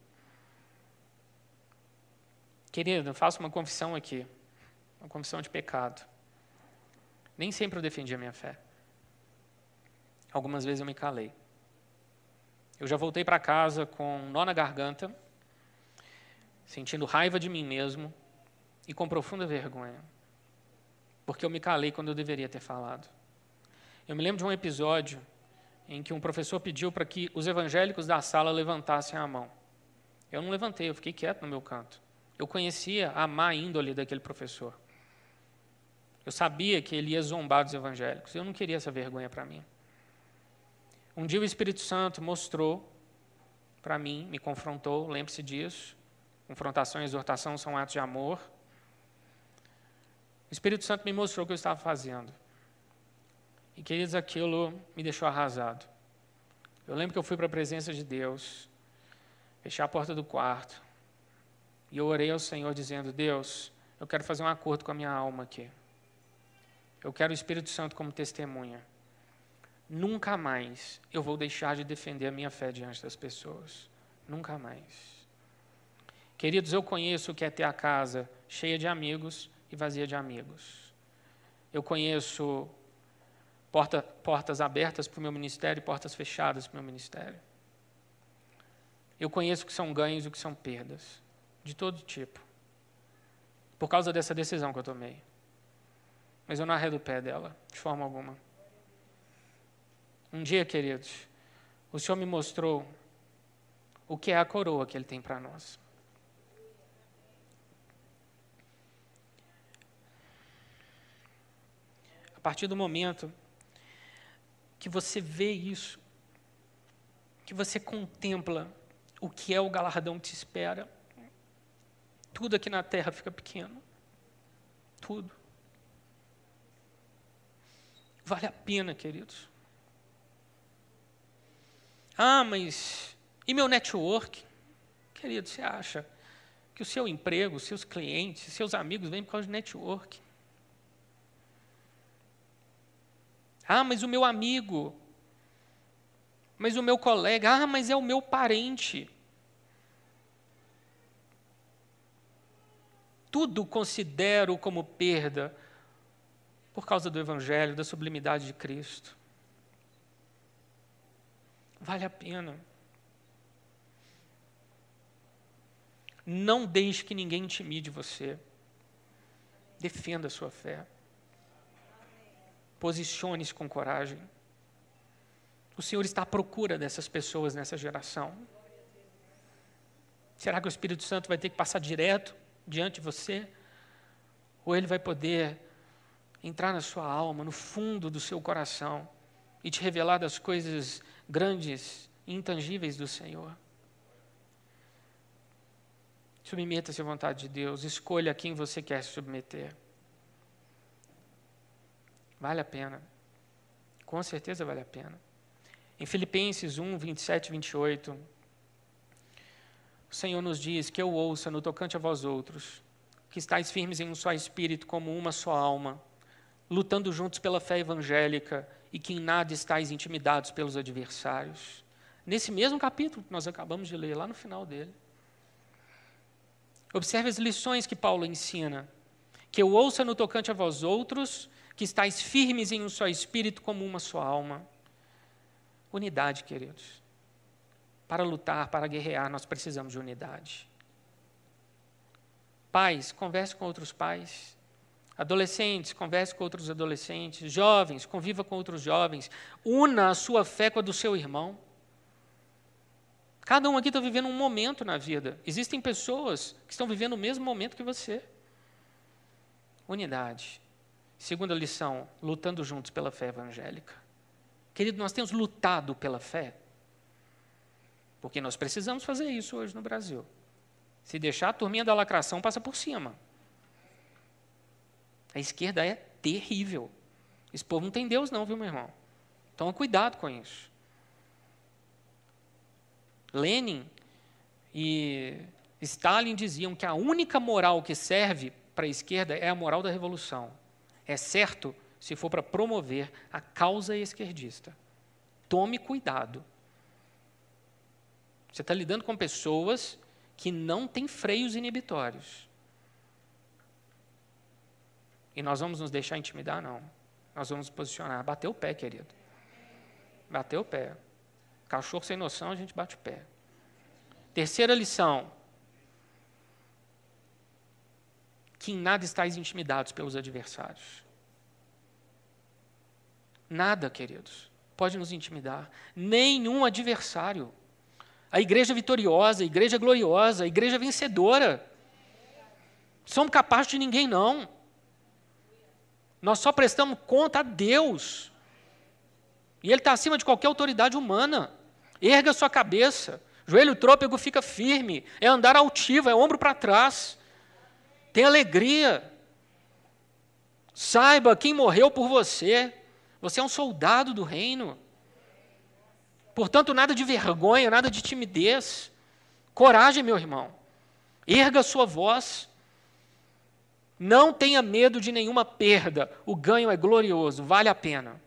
Querido, eu faço uma confissão aqui, uma confissão de pecado. Nem sempre eu defendi a minha fé. Algumas vezes eu me calei. Eu já voltei para casa com nó na garganta, sentindo raiva de mim mesmo e com profunda vergonha, porque eu me calei quando eu deveria ter falado. Eu me lembro de um episódio em que um professor pediu para que os evangélicos da sala levantassem a mão. Eu não levantei, eu fiquei quieto no meu canto. Eu conhecia a má índole daquele professor. Eu sabia que ele ia zombar dos evangélicos. Eu não queria essa vergonha para mim. Um dia o Espírito Santo mostrou para mim, me confrontou, lembre-se disso. Confrontação e exortação são atos de amor. O Espírito Santo me mostrou o que eu estava fazendo. E, queridos, aquilo me deixou arrasado. Eu lembro que eu fui para a presença de Deus, fechei a porta do quarto, e eu orei ao Senhor dizendo: Deus, eu quero fazer um acordo com a minha alma aqui. Eu quero o Espírito Santo como testemunha nunca mais eu vou deixar de defender a minha fé diante das pessoas. Nunca mais. Queridos, eu conheço o que é ter a casa cheia de amigos e vazia de amigos. Eu conheço porta, portas abertas para o meu ministério e portas fechadas para o meu ministério. Eu conheço o que são ganhos e o que são perdas, de todo tipo, por causa dessa decisão que eu tomei. Mas eu não arredo o pé dela, de forma alguma. Um dia, queridos, o Senhor me mostrou o que é a coroa que Ele tem para nós. A partir do momento que você vê isso, que você contempla o que é o galardão que te espera, tudo aqui na terra fica pequeno. Tudo. Vale a pena, queridos. Ah, mas e meu network? Querido, você acha que o seu emprego, seus clientes, seus amigos vêm por causa de network? Ah, mas o meu amigo, mas o meu colega, ah, mas é o meu parente. Tudo considero como perda por causa do Evangelho, da sublimidade de Cristo. Vale a pena. Não deixe que ninguém intimide você. Defenda a sua fé. Posicione-se com coragem. O Senhor está à procura dessas pessoas nessa geração. Será que o Espírito Santo vai ter que passar direto diante de você? Ou ele vai poder entrar na sua alma, no fundo do seu coração e te revelar das coisas grandes intangíveis do Senhor. Submeta-se à vontade de Deus, escolha quem você quer se submeter. Vale a pena. Com certeza vale a pena. Em Filipenses 1, 27 e 28, o Senhor nos diz que eu ouça no tocante a vós outros, que estáis firmes em um só espírito, como uma só alma, lutando juntos pela fé evangélica e que em nada estáis intimidados pelos adversários. Nesse mesmo capítulo que nós acabamos de ler, lá no final dele. Observe as lições que Paulo ensina. Que eu ouça no tocante a vós outros, que estáis firmes em um só espírito, como uma só alma. Unidade, queridos. Para lutar, para guerrear, nós precisamos de unidade. Pais, converse com outros pais. Adolescentes, converse com outros adolescentes. Jovens, conviva com outros jovens. Una a sua fé com a do seu irmão. Cada um aqui está vivendo um momento na vida. Existem pessoas que estão vivendo o mesmo momento que você. Unidade. Segunda lição, lutando juntos pela fé evangélica. Querido, nós temos lutado pela fé. Porque nós precisamos fazer isso hoje no Brasil. Se deixar a turminha da lacração, passa por cima. A esquerda é terrível. Esse povo não tem Deus, não, viu, meu irmão? Toma cuidado com isso. Lenin e Stalin diziam que a única moral que serve para a esquerda é a moral da revolução. É certo se for para promover a causa esquerdista. Tome cuidado. Você está lidando com pessoas que não têm freios inibitórios. E nós vamos nos deixar intimidar? Não. Nós vamos nos posicionar. Bater o pé, querido. Bater o pé. Cachorro sem noção, a gente bate o pé. Terceira lição. Que em nada estáis intimidados pelos adversários. Nada, queridos, pode nos intimidar. Nenhum adversário. A igreja vitoriosa, a igreja gloriosa, a igreja vencedora. Somos capazes de ninguém, não. Nós só prestamos conta a Deus. E Ele está acima de qualquer autoridade humana. Erga sua cabeça. Joelho trôpego fica firme. É andar altivo, é ombro para trás. Tem alegria. Saiba quem morreu por você. Você é um soldado do reino. Portanto, nada de vergonha, nada de timidez. Coragem, meu irmão. Erga sua voz. Não tenha medo de nenhuma perda. O ganho é glorioso, vale a pena.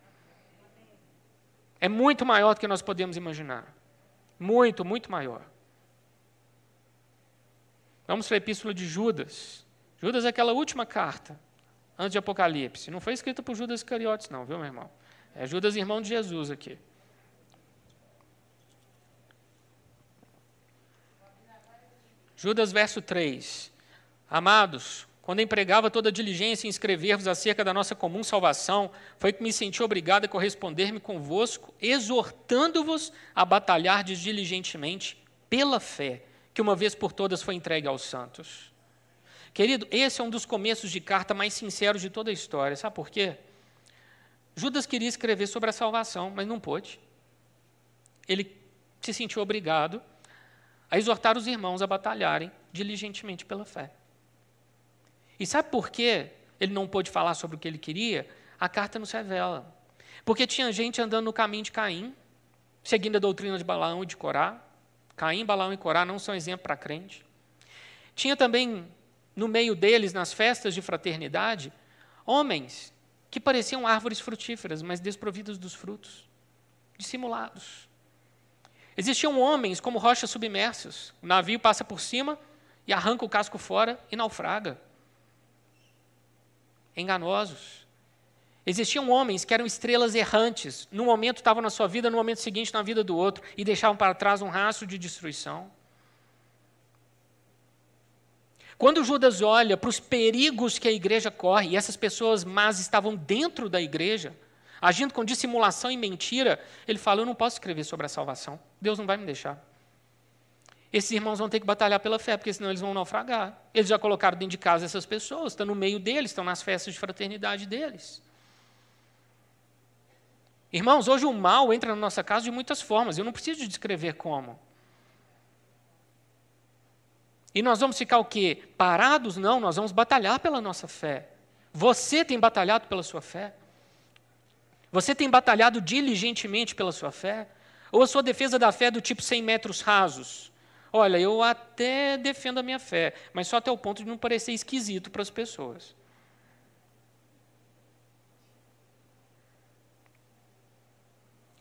É muito maior do que nós podemos imaginar. Muito, muito maior. Vamos para a epístola de Judas. Judas é aquela última carta, antes de Apocalipse. Não foi escrita por Judas Iscariotes, não, viu, meu irmão? É Judas, irmão de Jesus aqui. Judas, verso 3. Amados, quando empregava toda diligência em escrever-vos acerca da nossa comum salvação, foi que me senti obrigado a corresponder-me convosco, exortando-vos a batalhar diligentemente pela fé, que uma vez por todas foi entregue aos santos. Querido, esse é um dos começos de carta mais sinceros de toda a história. Sabe por quê? Judas queria escrever sobre a salvação, mas não pôde. Ele se sentiu obrigado a exortar os irmãos a batalharem diligentemente pela fé. E sabe por que ele não pôde falar sobre o que ele queria? A carta nos revela. Porque tinha gente andando no caminho de Caim, seguindo a doutrina de Balaão e de Corá. Caim, Balaão e Corá não são exemplo para crente. Tinha também, no meio deles, nas festas de fraternidade, homens que pareciam árvores frutíferas, mas desprovidas dos frutos, dissimulados. Existiam homens como rochas submersas. O navio passa por cima e arranca o casco fora e naufraga. Enganosos. Existiam homens que eram estrelas errantes. No momento estavam na sua vida, no momento seguinte na vida do outro, e deixavam para trás um rastro de destruição. Quando Judas olha para os perigos que a igreja corre, e essas pessoas más estavam dentro da igreja, agindo com dissimulação e mentira, ele fala: Eu não posso escrever sobre a salvação. Deus não vai me deixar. Esses irmãos vão ter que batalhar pela fé, porque senão eles vão naufragar. Eles já colocaram dentro de casa essas pessoas, estão no meio deles, estão nas festas de fraternidade deles. Irmãos, hoje o mal entra na nossa casa de muitas formas, eu não preciso descrever como. E nós vamos ficar o quê? Parados? Não, nós vamos batalhar pela nossa fé. Você tem batalhado pela sua fé? Você tem batalhado diligentemente pela sua fé? Ou a sua defesa da fé é do tipo 100 metros rasos? Olha, eu até defendo a minha fé, mas só até o ponto de não parecer esquisito para as pessoas.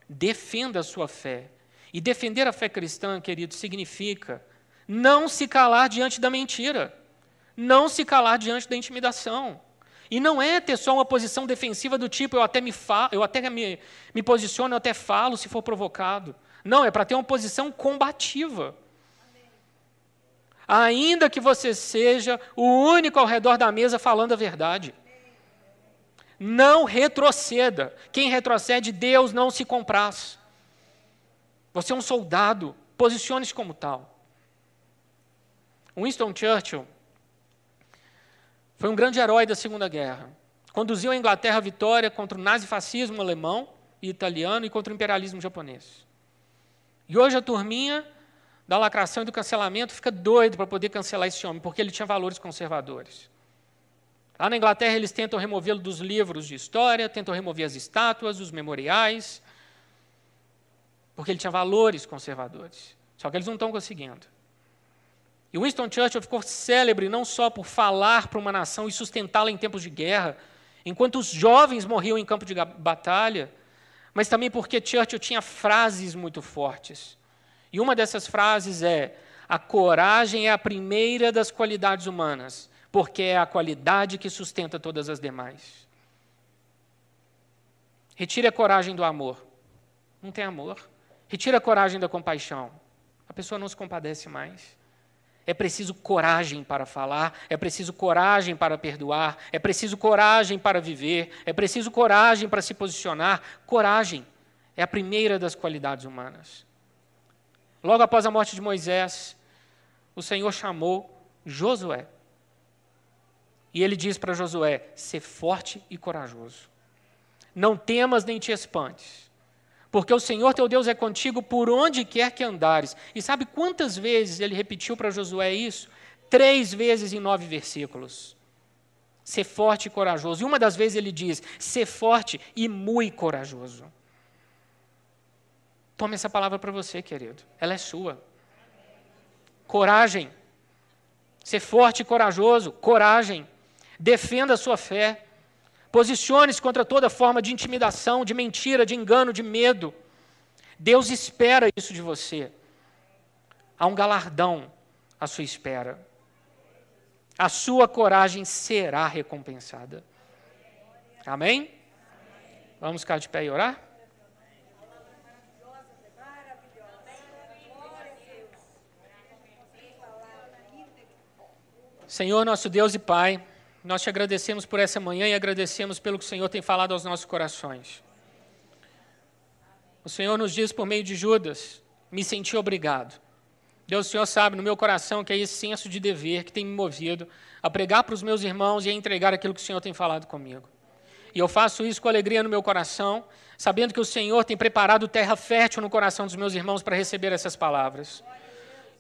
Defenda a sua fé. E defender a fé cristã, querido, significa não se calar diante da mentira, não se calar diante da intimidação. E não é ter só uma posição defensiva do tipo, eu até me, fa eu até me, me posiciono, eu até falo se for provocado. Não, é para ter uma posição combativa. Ainda que você seja o único ao redor da mesa falando a verdade. Não retroceda. Quem retrocede, Deus não se compraz. Você é um soldado, posicione-se como tal. Winston Churchill foi um grande herói da Segunda Guerra. Conduziu a Inglaterra à vitória contra o nazifascismo alemão e italiano e contra o imperialismo japonês. E hoje a turminha da lacração e do cancelamento fica doido para poder cancelar esse homem, porque ele tinha valores conservadores. Lá na Inglaterra eles tentam removê-lo dos livros de história, tentam remover as estátuas, os memoriais, porque ele tinha valores conservadores. Só que eles não estão conseguindo. E Winston Churchill ficou célebre não só por falar para uma nação e sustentá-la em tempos de guerra, enquanto os jovens morriam em campo de batalha, mas também porque Churchill tinha frases muito fortes. E uma dessas frases é: a coragem é a primeira das qualidades humanas, porque é a qualidade que sustenta todas as demais. Retire a coragem do amor. Não tem amor. Retire a coragem da compaixão. A pessoa não se compadece mais. É preciso coragem para falar, é preciso coragem para perdoar, é preciso coragem para viver, é preciso coragem para se posicionar. Coragem é a primeira das qualidades humanas. Logo após a morte de Moisés, o Senhor chamou Josué. E ele diz para Josué: ser forte e corajoso. Não temas nem te espantes porque o Senhor teu Deus é contigo por onde quer que andares. E sabe quantas vezes ele repetiu para Josué isso? Três vezes em nove versículos. Ser forte e corajoso. E uma das vezes ele diz: ser forte e muito corajoso. Tome essa palavra para você, querido. Ela é sua. Coragem. Ser forte e corajoso. Coragem. Defenda a sua fé. Posicione-se contra toda forma de intimidação, de mentira, de engano, de medo. Deus espera isso de você. Há um galardão à sua espera. A sua coragem será recompensada. Amém? Vamos ficar de pé e orar? Senhor, nosso Deus e Pai. Nós te agradecemos por essa manhã e agradecemos pelo que o Senhor tem falado aos nossos corações. O Senhor nos diz por meio de Judas: me senti obrigado. Deus, o Senhor sabe no meu coração que é esse senso de dever que tem me movido a pregar para os meus irmãos e a entregar aquilo que o Senhor tem falado comigo. E eu faço isso com alegria no meu coração, sabendo que o Senhor tem preparado terra fértil no coração dos meus irmãos para receber essas palavras.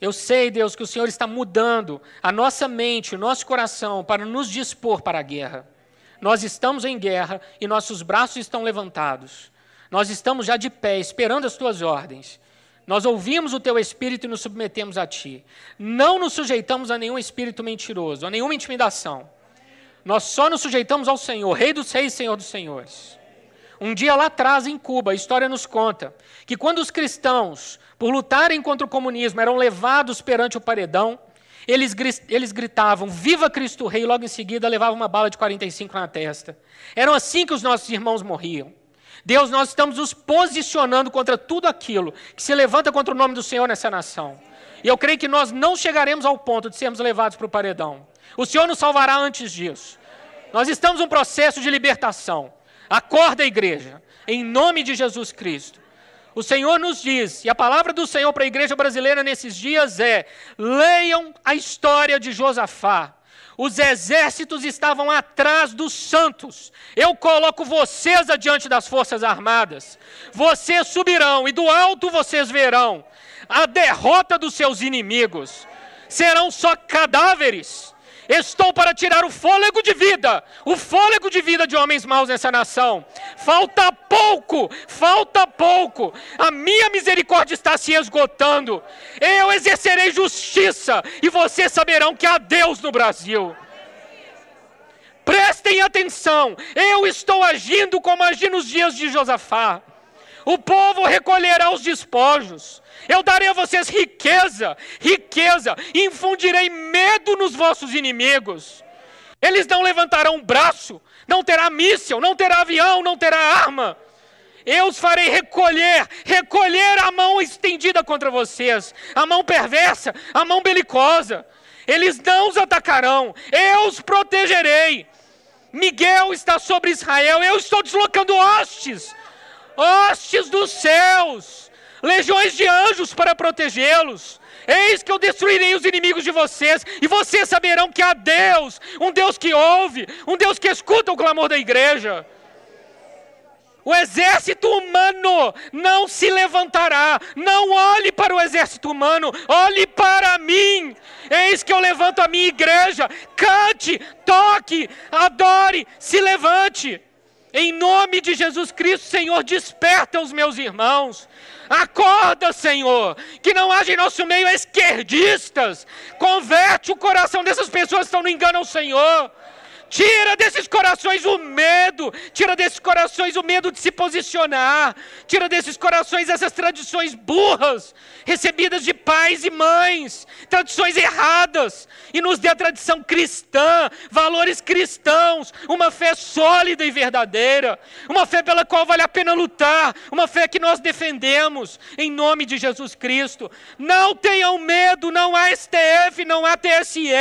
Eu sei, Deus, que o Senhor está mudando a nossa mente, o nosso coração para nos dispor para a guerra. Nós estamos em guerra e nossos braços estão levantados. Nós estamos já de pé, esperando as tuas ordens. Nós ouvimos o teu espírito e nos submetemos a ti. Não nos sujeitamos a nenhum espírito mentiroso, a nenhuma intimidação. Nós só nos sujeitamos ao Senhor, Rei dos Reis, Senhor dos Senhores. Um dia lá atrás, em Cuba, a história nos conta que quando os cristãos, por lutarem contra o comunismo, eram levados perante o paredão, eles, eles gritavam, Viva Cristo Rei, e logo em seguida levavam uma bala de 45 na testa. Eram assim que os nossos irmãos morriam. Deus, nós estamos nos posicionando contra tudo aquilo que se levanta contra o nome do Senhor nessa nação. E eu creio que nós não chegaremos ao ponto de sermos levados para o paredão. O Senhor nos salvará antes disso. Nós estamos num processo de libertação. Acorda, igreja, em nome de Jesus Cristo. O Senhor nos diz, e a palavra do Senhor para a igreja brasileira nesses dias é: leiam a história de Josafá. Os exércitos estavam atrás dos santos. Eu coloco vocês adiante das forças armadas. Vocês subirão e do alto vocês verão a derrota dos seus inimigos. Serão só cadáveres Estou para tirar o fôlego de vida, o fôlego de vida de homens maus nessa nação. Falta pouco, falta pouco. A minha misericórdia está se esgotando. Eu exercerei justiça e vocês saberão que há Deus no Brasil. Prestem atenção, eu estou agindo como agi nos dias de Josafá. O povo recolherá os despojos. Eu darei a vocês riqueza, riqueza, infundirei medo nos vossos inimigos. Eles não levantarão braço, não terá míssil, não terá avião, não terá arma. Eu os farei recolher, recolher a mão estendida contra vocês, a mão perversa, a mão belicosa. Eles não os atacarão, eu os protegerei. Miguel está sobre Israel, eu estou deslocando hostes, hostes dos céus, legiões de anjos para protegê-los. Eis que eu destruirei os inimigos de vocês, e vocês saberão que há Deus, um Deus que ouve, um Deus que escuta o clamor da igreja. O exército humano não se levantará. Não olhe para o exército humano, olhe para mim. Eis que eu levanto a minha igreja. Cante, toque, adore, se levante. Em nome de Jesus Cristo, Senhor, desperta os meus irmãos. Acorda, Senhor, que não haja em nosso meio esquerdistas. Converte o coração dessas pessoas que estão no engano ao Senhor. Tira desses corações o medo, tira desses corações o medo de se posicionar, tira desses corações essas tradições burras, recebidas de pais e mães, tradições erradas, e nos dê a tradição cristã, valores cristãos, uma fé sólida e verdadeira, uma fé pela qual vale a pena lutar, uma fé que nós defendemos, em nome de Jesus Cristo. Não tenham medo, não há STF, não há TSE,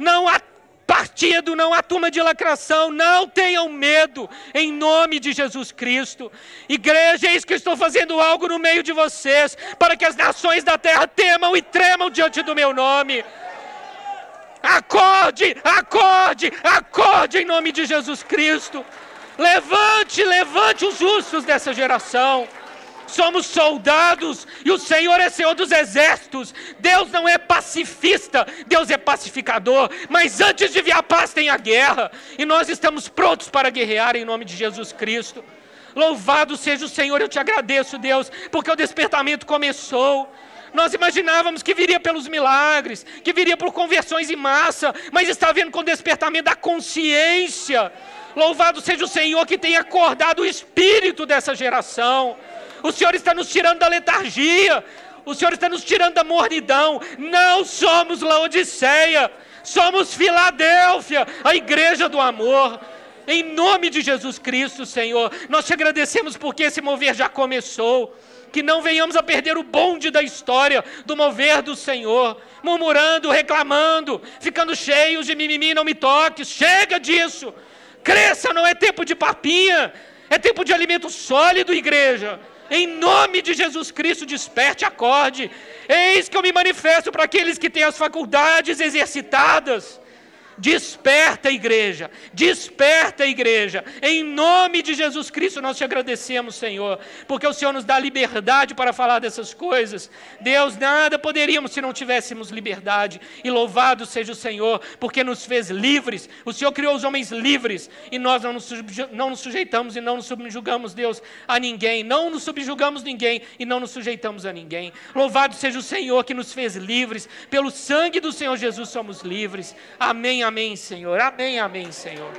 não há partido, não há turma de lacração, não tenham medo, em nome de Jesus Cristo. Igreja, eis que estou fazendo algo no meio de vocês, para que as nações da terra temam e tremam diante do meu nome. Acorde, acorde, acorde em nome de Jesus Cristo. Levante, levante os justos dessa geração somos soldados e o Senhor é Senhor dos exércitos. Deus não é pacifista, Deus é pacificador. Mas antes de vir a paz, tem a guerra. E nós estamos prontos para guerrear em nome de Jesus Cristo. Louvado seja o Senhor, eu te agradeço, Deus, porque o despertamento começou. Nós imaginávamos que viria pelos milagres, que viria por conversões em massa, mas está vendo com o despertamento da consciência. Louvado seja o Senhor que tem acordado o espírito dessa geração. O Senhor está nos tirando da letargia. O Senhor está nos tirando da mornidão. Não somos Laodiceia. Somos Filadélfia, a igreja do amor. Em nome de Jesus Cristo, Senhor, nós te agradecemos porque esse mover já começou. Que não venhamos a perder o bonde da história, do mover do Senhor, murmurando, reclamando, ficando cheios de mimimi, não me toques. Chega disso. Cresça, não é tempo de papinha, é tempo de alimento sólido, igreja. Em nome de Jesus Cristo, desperte, acorde. Eis que eu me manifesto para aqueles que têm as faculdades exercitadas. Desperta, igreja, desperta, igreja. Em nome de Jesus Cristo, nós te agradecemos, Senhor, porque o Senhor nos dá liberdade para falar dessas coisas. Deus, nada poderíamos se não tivéssemos liberdade. E louvado seja o Senhor, porque nos fez livres. O Senhor criou os homens livres e nós não nos, não nos sujeitamos e não nos subjugamos, Deus, a ninguém. Não nos subjugamos ninguém e não nos sujeitamos a ninguém. Louvado seja o Senhor que nos fez livres. Pelo sangue do Senhor Jesus somos livres. Amém Senhor. Amém, amém, Senhor.